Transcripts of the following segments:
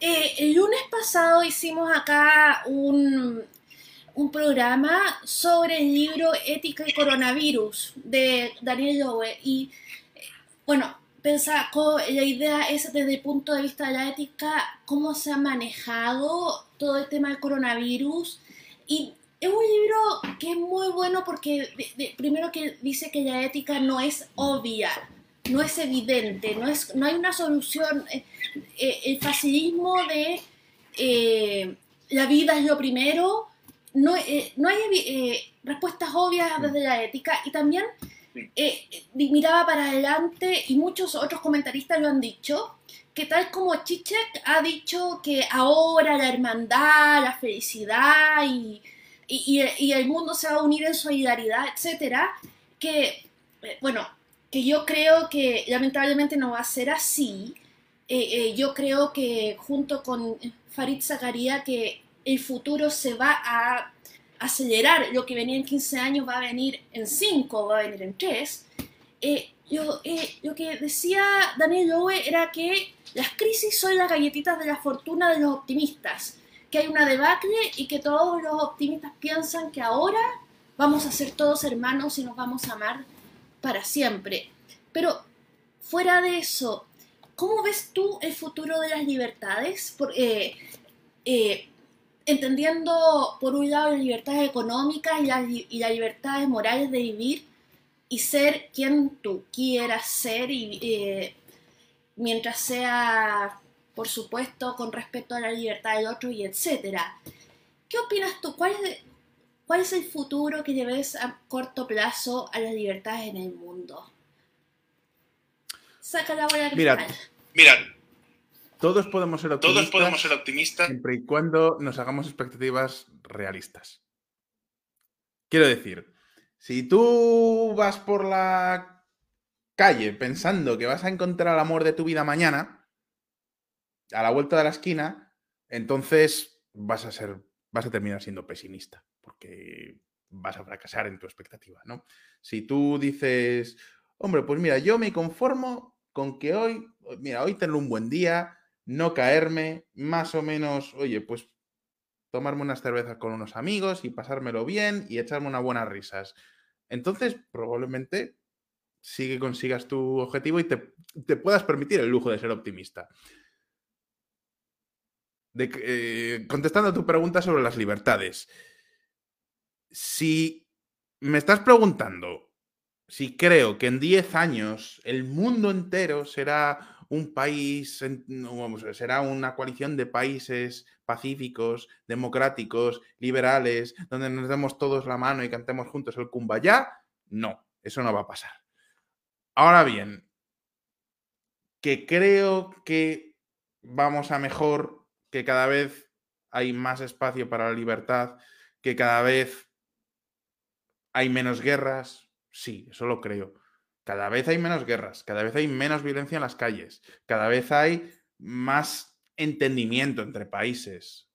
eh, el lunes pasado hicimos acá un, programa sobre el libro Ética y Coronavirus de Daniel Lowe. Y bueno, pensaba, la idea es desde el punto de vista de la ética, cómo se ha manejado todo el tema del coronavirus. Y es un libro que es muy bueno porque primero que dice que la ética no es obvia, no es evidente, no, es, no hay una solución. Eh, eh, el facilismo de la vida es lo primero no, eh, no hay eh, respuestas obvias desde la ética y también eh, miraba para adelante y muchos otros comentaristas lo han dicho, que tal como Chichek ha dicho que ahora la hermandad, la felicidad y, y, el mundo se va a unir en solidaridad, etcétera, que, bueno, que yo creo que lamentablemente no va a ser así. yo creo que junto con Farid Zakaria que el futuro se va a acelerar, lo que venía en 15 años va a venir en 5, va a venir en 3. Eh, yo, eh, lo que decía Daniel Lowe era que las crisis son las galletitas de la fortuna de los optimistas, que hay una debacle y que todos los optimistas piensan que ahora vamos a ser todos hermanos y nos vamos a amar para siempre. Pero fuera de eso, ¿cómo ves tú el futuro de las libertades? Por, eh, entendiendo por un lado las libertades económicas y las, y las libertades morales de vivir y ser quien tú quieras ser y eh, mientras sea por supuesto con respeto a la libertad del otro y etcétera. ¿Qué opinas tú? ¿Cuál es, ¿Cuál es el futuro que lleves a corto plazo a las libertades en el mundo? Saca la bola Mira, mira, todos podemos ser optimistas. Todos podemos ser optimistas. Siempre y cuando nos hagamos expectativas realistas. Quiero decir, si tú vas por la calle pensando que vas a encontrar el amor de tu vida mañana, a la vuelta de la esquina, entonces vas a ser, vas a terminar siendo pesimista, porque vas a fracasar en tu expectativa, ¿no? Si tú dices, hombre, pues mira, yo me conformo con que hoy, mira, hoy tener un buen día, no caerme, más o menos, oye, pues tomarme unas cervezas con unos amigos y pasármelo bien y echarme unas buenas risas. Entonces, probablemente sí que consigas tu objetivo y te, puedas permitir el lujo de ser optimista. Eh, contestando a tu pregunta sobre las libertades. Si me estás preguntando si creo que en 10 años el mundo entero será un país, será una coalición de países pacíficos, democráticos, liberales, donde nos demos todos la mano y cantemos juntos el Kumbaya. No, eso no va a pasar. Ahora bien, que creo que vamos a mejor, que cada vez hay más espacio para la libertad, que cada vez hay menos guerras, sí, eso lo creo. Cada vez hay menos guerras, cada vez hay menos violencia en las calles, cada vez hay más entendimiento entre países.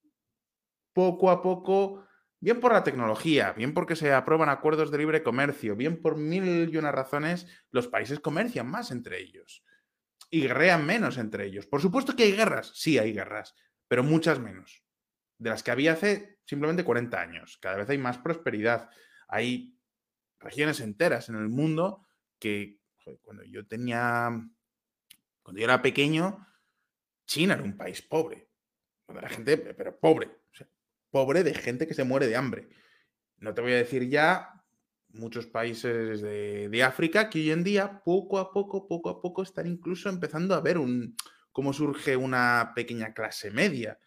Poco a poco, bien por la tecnología, bien porque se aprueban acuerdos de libre comercio, bien por mil y una razones, los países comercian más entre ellos y guerrean menos entre ellos. Por supuesto que hay guerras, sí hay guerras, pero muchas menos de las que había hace simplemente 40 años. Cada vez hay más prosperidad. Hay regiones enteras en el mundo que cuando yo tenía, cuando yo era pequeño, China era un país pobre. Cuando era gente, pero pobre. pobre de gente que se muere de hambre. No te voy a decir ya muchos países de, África que hoy en día, poco a poco, poco a poco, están incluso empezando a ver un, cómo surge una pequeña clase media.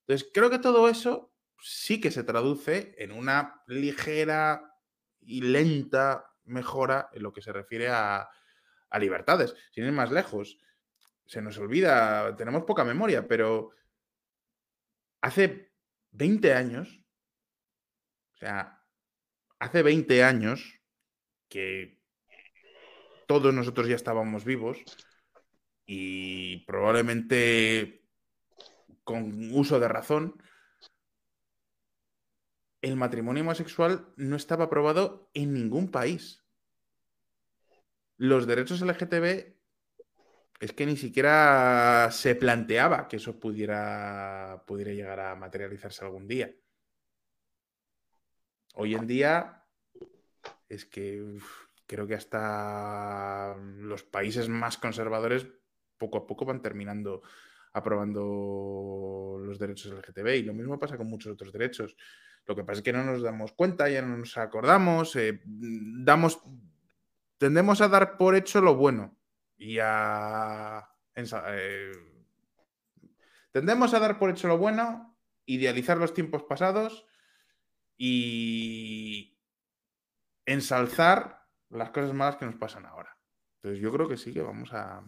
Entonces, creo que todo eso sí que se traduce en una ligera y lenta mejora en lo que se refiere a, libertades. Sin ir más lejos, se nos olvida, tenemos poca memoria, pero hace 20 años, o sea, hace 20 años que todos nosotros ya estábamos vivos y probablemente con uso de razón, el matrimonio homosexual no estaba aprobado en ningún país. Los derechos LGTB es que ni siquiera se planteaba que eso pudiera, pudiera llegar a materializarse algún día. Hoy en día es que creo que hasta los países más conservadores poco a poco van terminando aprobando los derechos LGTB y lo mismo pasa con muchos otros derechos. Lo que pasa es que no nos damos cuenta, ya no nos acordamos, eh, damos, tendemos a dar por hecho lo bueno y a... Eh, tendemos a dar por hecho lo bueno, idealizar los tiempos pasados y ensalzar las cosas malas que nos pasan ahora. Entonces yo creo que sí que vamos a,